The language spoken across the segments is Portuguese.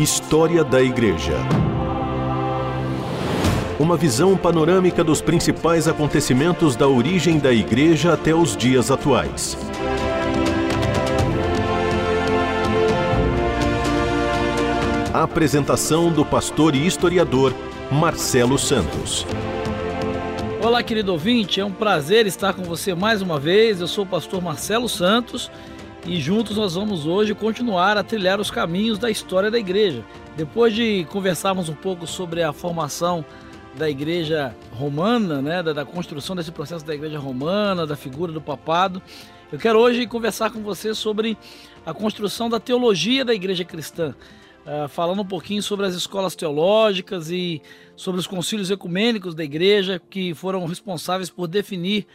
História da Igreja. Uma visão panorâmica dos principais acontecimentos da origem da Igreja até os dias atuais. A apresentação do pastor e historiador Marcelo Santos. Olá, querido ouvinte, é um prazer estar com você mais uma vez. Eu sou o pastor Marcelo Santos e juntos nós vamos hoje continuar a trilhar os caminhos da história da igreja. Depois de conversarmos um pouco sobre a formação da igreja romana, né, da, da construção desse processo da igreja romana, da figura do papado, eu quero hoje conversar com você sobre a construção da teologia da igreja cristã. Uh, falando um pouquinho sobre as escolas teológicas e sobre os concílios ecumênicos da igreja que foram responsáveis por definir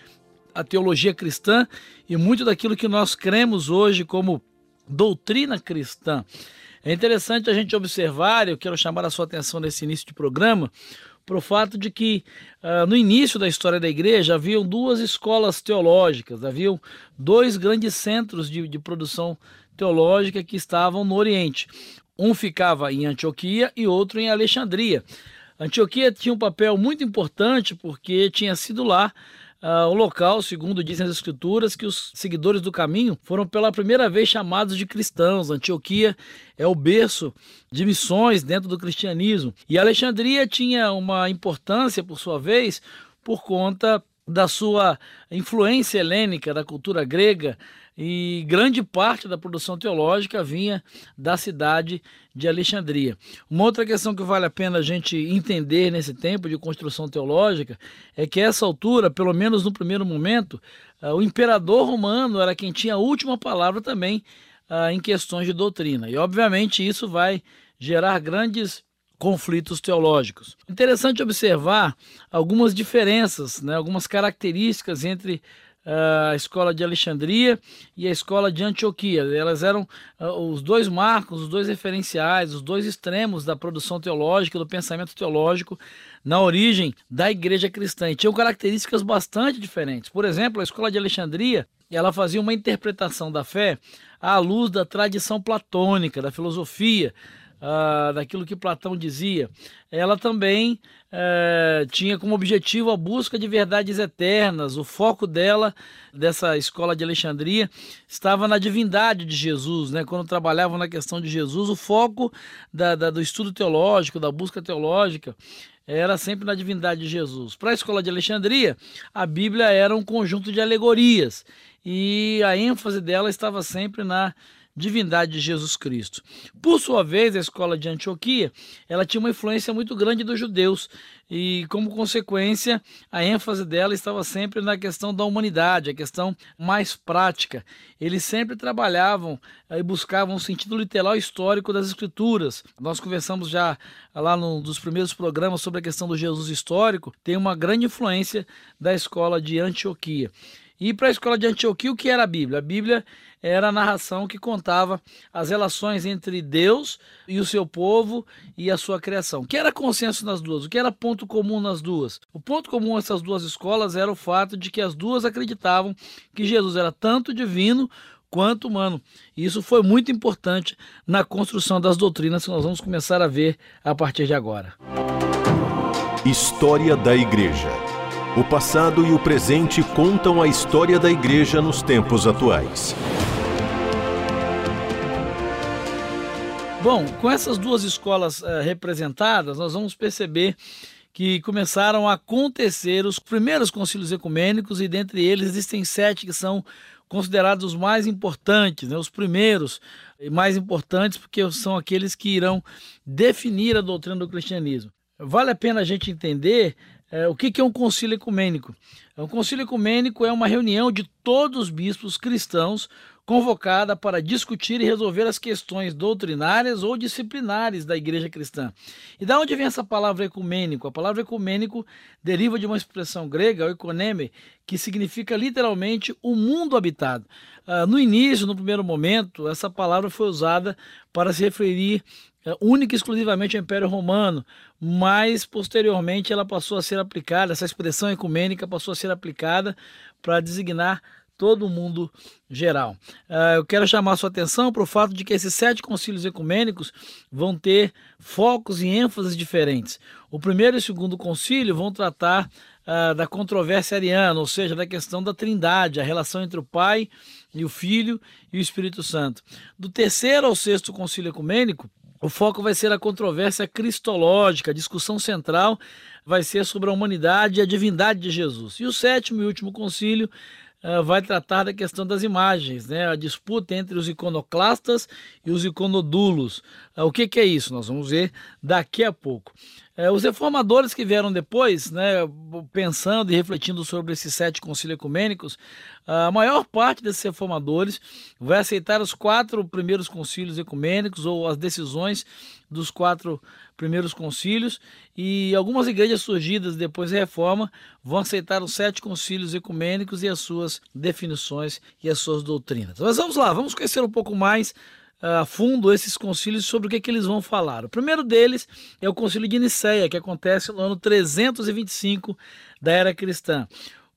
a teologia cristã e muito daquilo que nós cremos hoje como doutrina cristã. É interessante a gente observar, eu quero chamar a sua atenção nesse início de programa, para o fato de que uh, no início da história da igreja haviam duas escolas teológicas, haviam dois grandes centros de, de produção teológica que estavam no Oriente. Um ficava em Antioquia e outro em Alexandria. Antioquia tinha um papel muito importante porque tinha sido lá uh, o local, segundo dizem as escrituras, que os seguidores do caminho foram pela primeira vez chamados de cristãos. Antioquia é o berço de missões dentro do cristianismo. E Alexandria tinha uma importância, por sua vez, por conta da sua influência helênica, da cultura grega, e grande parte da produção teológica vinha da cidade de Alexandria. Uma outra questão que vale a pena a gente entender nesse tempo de construção teológica é que, a essa altura, pelo menos no primeiro momento, ah, o imperador romano era quem tinha a última palavra também ah, em questões de doutrina. E, obviamente, isso vai gerar grandes conflitos teológicos. Interessante observar algumas diferenças, né, algumas características entre a escola de Alexandria e a escola de Antioquia. Elas eram uh, os dois marcos, os dois referenciais, os dois extremos da produção teológica, do pensamento teológico na origem da igreja cristã. E tinham características bastante diferentes. Por exemplo, a escola de Alexandria ela fazia uma interpretação da fé à luz da tradição platônica, da filosofia, uh, daquilo que Platão dizia, ela também uh, tinha como objetivo a busca de verdades eternas. O foco dela, dessa escola de Alexandria, estava na divindade de Jesus. Né? Quando trabalhavam na questão de Jesus, o foco da, da, do estudo teológico, da busca teológica, era sempre na divindade de Jesus. Para a escola de Alexandria, a Bíblia era um conjunto de alegorias e a ênfase dela estava sempre na divindade de Jesus Cristo. Por sua vez, a escola de Antioquia, ela tinha uma influência muito grande dos judeus e, como consequência, a ênfase dela estava sempre na questão da humanidade, a questão mais prática. Eles sempre trabalhavam eh, e buscavam um sentido literal histórico das escrituras. Nós conversamos já lá num dos primeiros programas sobre a questão do Jesus histórico, tem uma grande influência da escola de Antioquia. E para a escola de Antioquia, o que era a Bíblia? A Bíblia era a narração que contava as relações entre Deus e o seu povo e a sua criação. O que era consenso nas duas? O que era ponto comum nas duas? O ponto comum nessas duas escolas era o fato de que as duas acreditavam que Jesus era tanto divino quanto humano. E isso foi muito importante na construção das doutrinas que nós vamos começar a ver a partir de agora. História da Igreja o passado e o presente contam a história da igreja nos tempos atuais. Bom, com essas duas escolas uh, representadas, nós vamos perceber que começaram a acontecer os primeiros concílios ecumênicos e dentre eles existem sete que são considerados os mais importantes, né? os primeiros e mais importantes porque são aqueles que irão definir a doutrina do cristianismo. Vale a pena a gente entender é, o que, que é um concílio ecumênico? Um concílio ecumênico é uma reunião de todos os bispos cristãos convocada para discutir e resolver as questões doutrinárias ou disciplinares da igreja cristã. E da onde vem essa palavra ecumênico? A palavra ecumênico deriva de uma expressão grega, oikoneme, que significa literalmente o mundo habitado. Uh, no início, no primeiro momento, essa palavra foi usada para se referir uh, única e exclusivamente ao Império Romano, mas posteriormente ela passou a ser aplicada, essa expressão ecumênica passou a ser aplicada para designar todo mundo geral. Uh, eu quero chamar sua atenção para o fato de que esses sete concílios ecumênicos vão ter focos e ênfases diferentes. O primeiro e o segundo concílio vão tratar uh, da controvérsia ariana, ou seja, da questão da trindade, a relação entre o Pai e o Filho e o Espírito Santo. Do terceiro ao sexto concílio ecumênico, o foco vai ser a controvérsia cristológica, a discussão central vai ser sobre a humanidade e a divindade de Jesus. E o sétimo e último concílio uh, vai tratar da questão das imagens, né? a disputa entre os iconoclastas e os iconodulos. Uh, o que, que, é isso? Nós vamos ver daqui a pouco. Uh, os reformadores que vieram depois, né, pensando e refletindo sobre esses sete concílios ecumênicos, a maior parte desses reformadores vai aceitar os quatro primeiros concílios ecumênicos ou as decisões dos quatro primeiros concílios e algumas igrejas surgidas depois da reforma vão aceitar os sete concílios ecumênicos e as suas definições e as suas doutrinas. Mas vamos lá, vamos conhecer um pouco mais a fundo esses concílios sobre o que, é que eles vão falar. O primeiro deles é o concílio de Nicéia, que acontece no ano 325 da era cristã.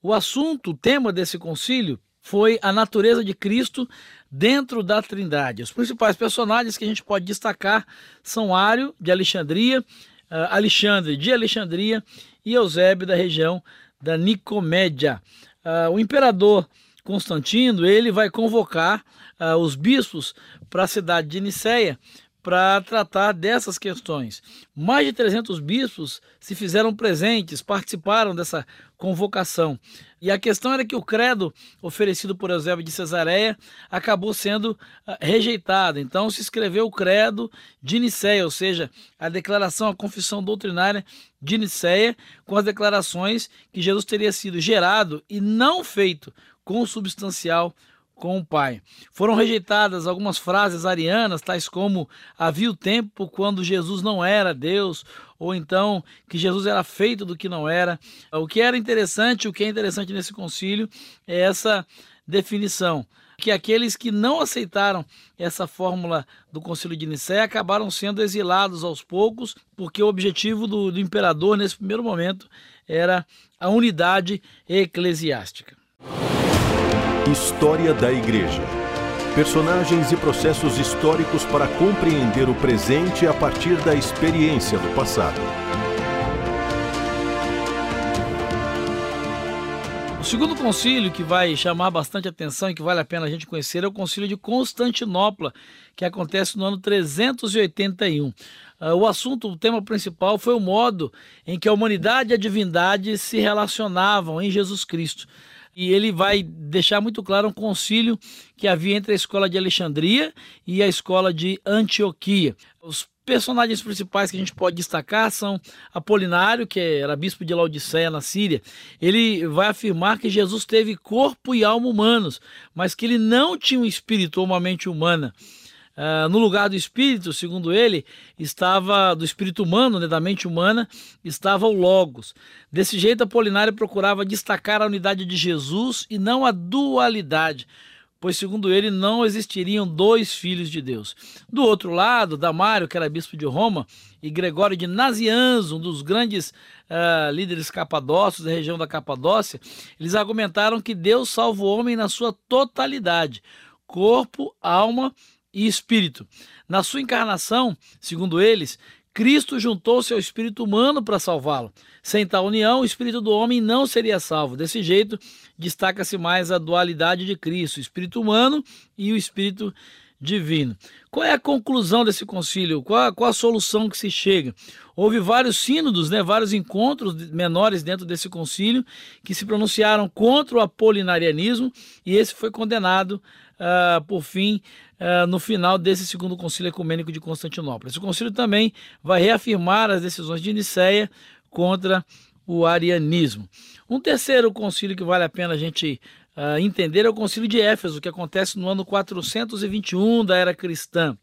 O assunto, o tema desse concílio foi a natureza de Cristo dentro da Trindade. Os principais personagens que a gente pode destacar são Ário, de Alexandria, uh, Alexandre, de Alexandria, e Eusébio, da região da Nicomédia. Uh, o imperador Constantino ele vai convocar uh, os bispos para a cidade de Niceia para tratar dessas questões. Mais de 300 bispos se fizeram presentes, participaram dessa convocação. E a questão era que o credo oferecido por Eusébio de Cesareia acabou sendo ah, rejeitado. Então se escreveu o credo de Nicéia, ou seja, a declaração, a confissão doutrinária de Nicéia, com as declarações que Jesus teria sido gerado e não feito consubstancial com o Pai. Foram rejeitadas algumas frases arianas, tais como havia o tempo quando Jesus não era Deus, ou então que Jesus era feito do que não era. O que era interessante, o que é interessante nesse concílio é essa definição que aqueles que não aceitaram essa fórmula do Concílio de Nicéia acabaram sendo exilados aos poucos, porque o objetivo do, do imperador nesse primeiro momento era a unidade eclesiástica. História da Igreja. Personagens e processos históricos para compreender o presente a partir da experiência do passado. O segundo concílio que vai chamar bastante atenção e que vale a pena a gente conhecer é o concílio de Constantinopla, que acontece no ano 381. Ah, o assunto, o tema principal foi o modo em que a humanidade e a divindade se relacionavam em Jesus Cristo e ele vai deixar muito claro um concílio que havia entre a escola de Alexandria e a escola de Antioquia. Os personagens principais que a gente pode destacar são Apolinário, que era bispo de Laodiceia na Síria. Ele vai afirmar que Jesus teve corpo e alma humanos, mas que ele não tinha um espírito ou uma mente humana. Uh, no lugar do espírito, segundo ele, estava do espírito humano, né, da mente humana, estava o Logos. Desse jeito, Apolinário procurava destacar a unidade de Jesus e não a dualidade, pois, segundo ele, não existiriam dois filhos de Deus. Do outro lado, Damário, que era bispo de Roma, e Gregório de Nazianzo, um dos grandes uh, líderes capadócios da região da Capadócia, eles argumentaram que Deus salva o homem na sua totalidade, corpo, alma e espírito. Na sua encarnação, segundo eles, Cristo juntou-se ao espírito humano para salvá-lo. Sem tal união, o espírito do homem não seria salvo. Desse jeito, destaca-se mais a dualidade de Cristo, o espírito humano e o espírito divino. Qual é a conclusão desse concílio? Qual, qual a solução que se chega? Houve vários sínodos, né, vários encontros menores dentro desse concílio que se pronunciaram contra o apolinarianismo e esse foi condenado uh, por fim uh, no final desse segundo concílio ecumênico de Constantinopla. Esse concílio também vai reafirmar as decisões de Nicéia contra o arianismo. Um terceiro concílio que vale a pena a gente uh, entender é o concílio de Éfeso, que acontece no ano 421 da era cristã.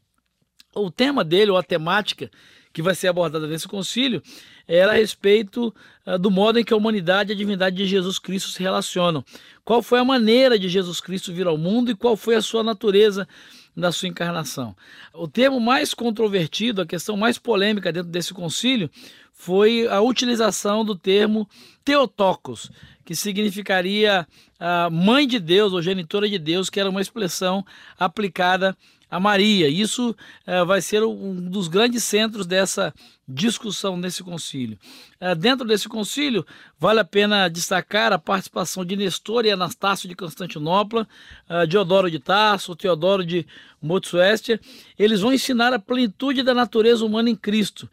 O tema dele, ou a temática que vai ser abordada nesse concílio, era a respeito uh, do modo em que a humanidade e a divindade de Jesus Cristo se relacionam. Qual foi a maneira de Jesus Cristo vir ao mundo e qual foi a sua natureza na sua encarnação. O termo mais controvertido, a questão mais polêmica dentro desse concílio, foi a utilização do termo Theotokos, que significaria a mãe de Deus ou genitora de Deus, que era uma expressão aplicada a Maria. Isso eh, vai ser um dos grandes centros dessa discussão nesse concílio. Eh, dentro desse concílio, vale a pena destacar a participação de Nestor e Anastácio de Constantinopla, uh, Diodoro de Tarso, Teodoro de Motsuestia. Eles vão ensinar a plenitude da natureza humana em Cristo,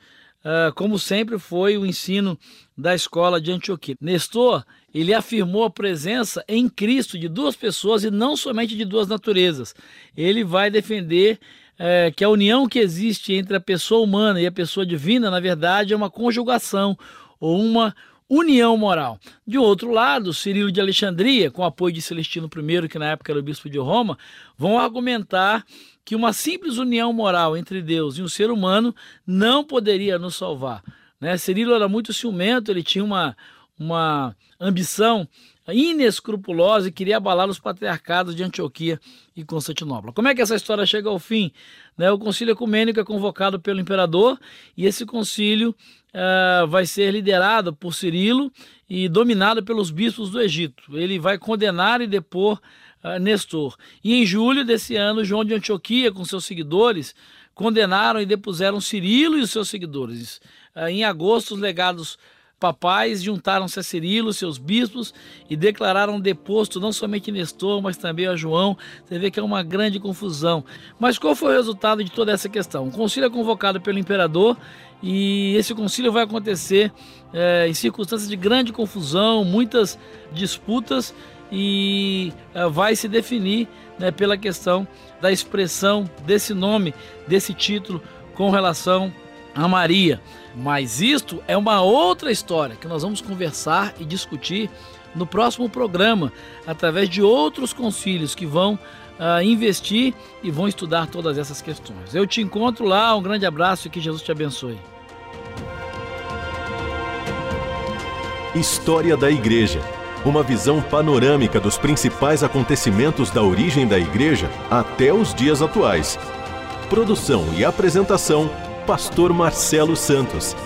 como sempre foi o ensino da escola de Antioquia. Nestor ele afirmou a presença em Cristo de duas pessoas e não somente de duas naturezas. Ele vai defender é, que a união que existe entre a pessoa humana e a pessoa divina, na verdade, é uma conjugação ou uma união moral. De outro lado, Cirilo de Alexandria, com apoio de Celestino I, que na época era o bispo de Roma, vão argumentar que uma simples união moral entre Deus e um ser humano não poderia nos salvar. Né? Cirilo era muito ciumento, ele tinha uma, uma ambição inescrupulosa e queria abalar os patriarcados de Antioquia e Constantinopla. Como é que essa história chega ao fim? Né, o concílio ecumênico é convocado pelo imperador e esse concílio uh, vai ser liderado por Cirilo e dominado pelos bispos do Egito. Ele vai condenar e depor uh, Nestor. E em julho desse ano, João de Antioquia, com seus seguidores, condenaram e depuseram Cirilo e os seus seguidores. Uh, em agosto, os legados papais juntaram-se a Cirilo, seus bispos, e declararam deposto não somente Nestor, mas também a João. Você vê que é uma grande confusão. Mas qual foi o resultado de toda essa questão? O concílio é convocado pelo imperador e esse concílio vai acontecer é, em circunstâncias de grande confusão, muitas disputas e é, vai se definir né, pela questão da expressão desse nome, desse título com relação a Maria. Mas isto é uma outra história que nós vamos conversar e discutir no próximo programa, através de outros concílios que vão uh, investir e vão estudar todas essas questões. Eu te encontro lá, um grande abraço e que Jesus te abençoe. História da Igreja. Uma visão panorâmica dos principais acontecimentos da origem da Igreja até os dias atuais. Produção e apresentação Pastor Marcelo Santos.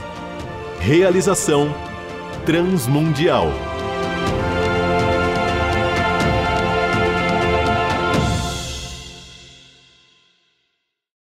Realização Transmundial.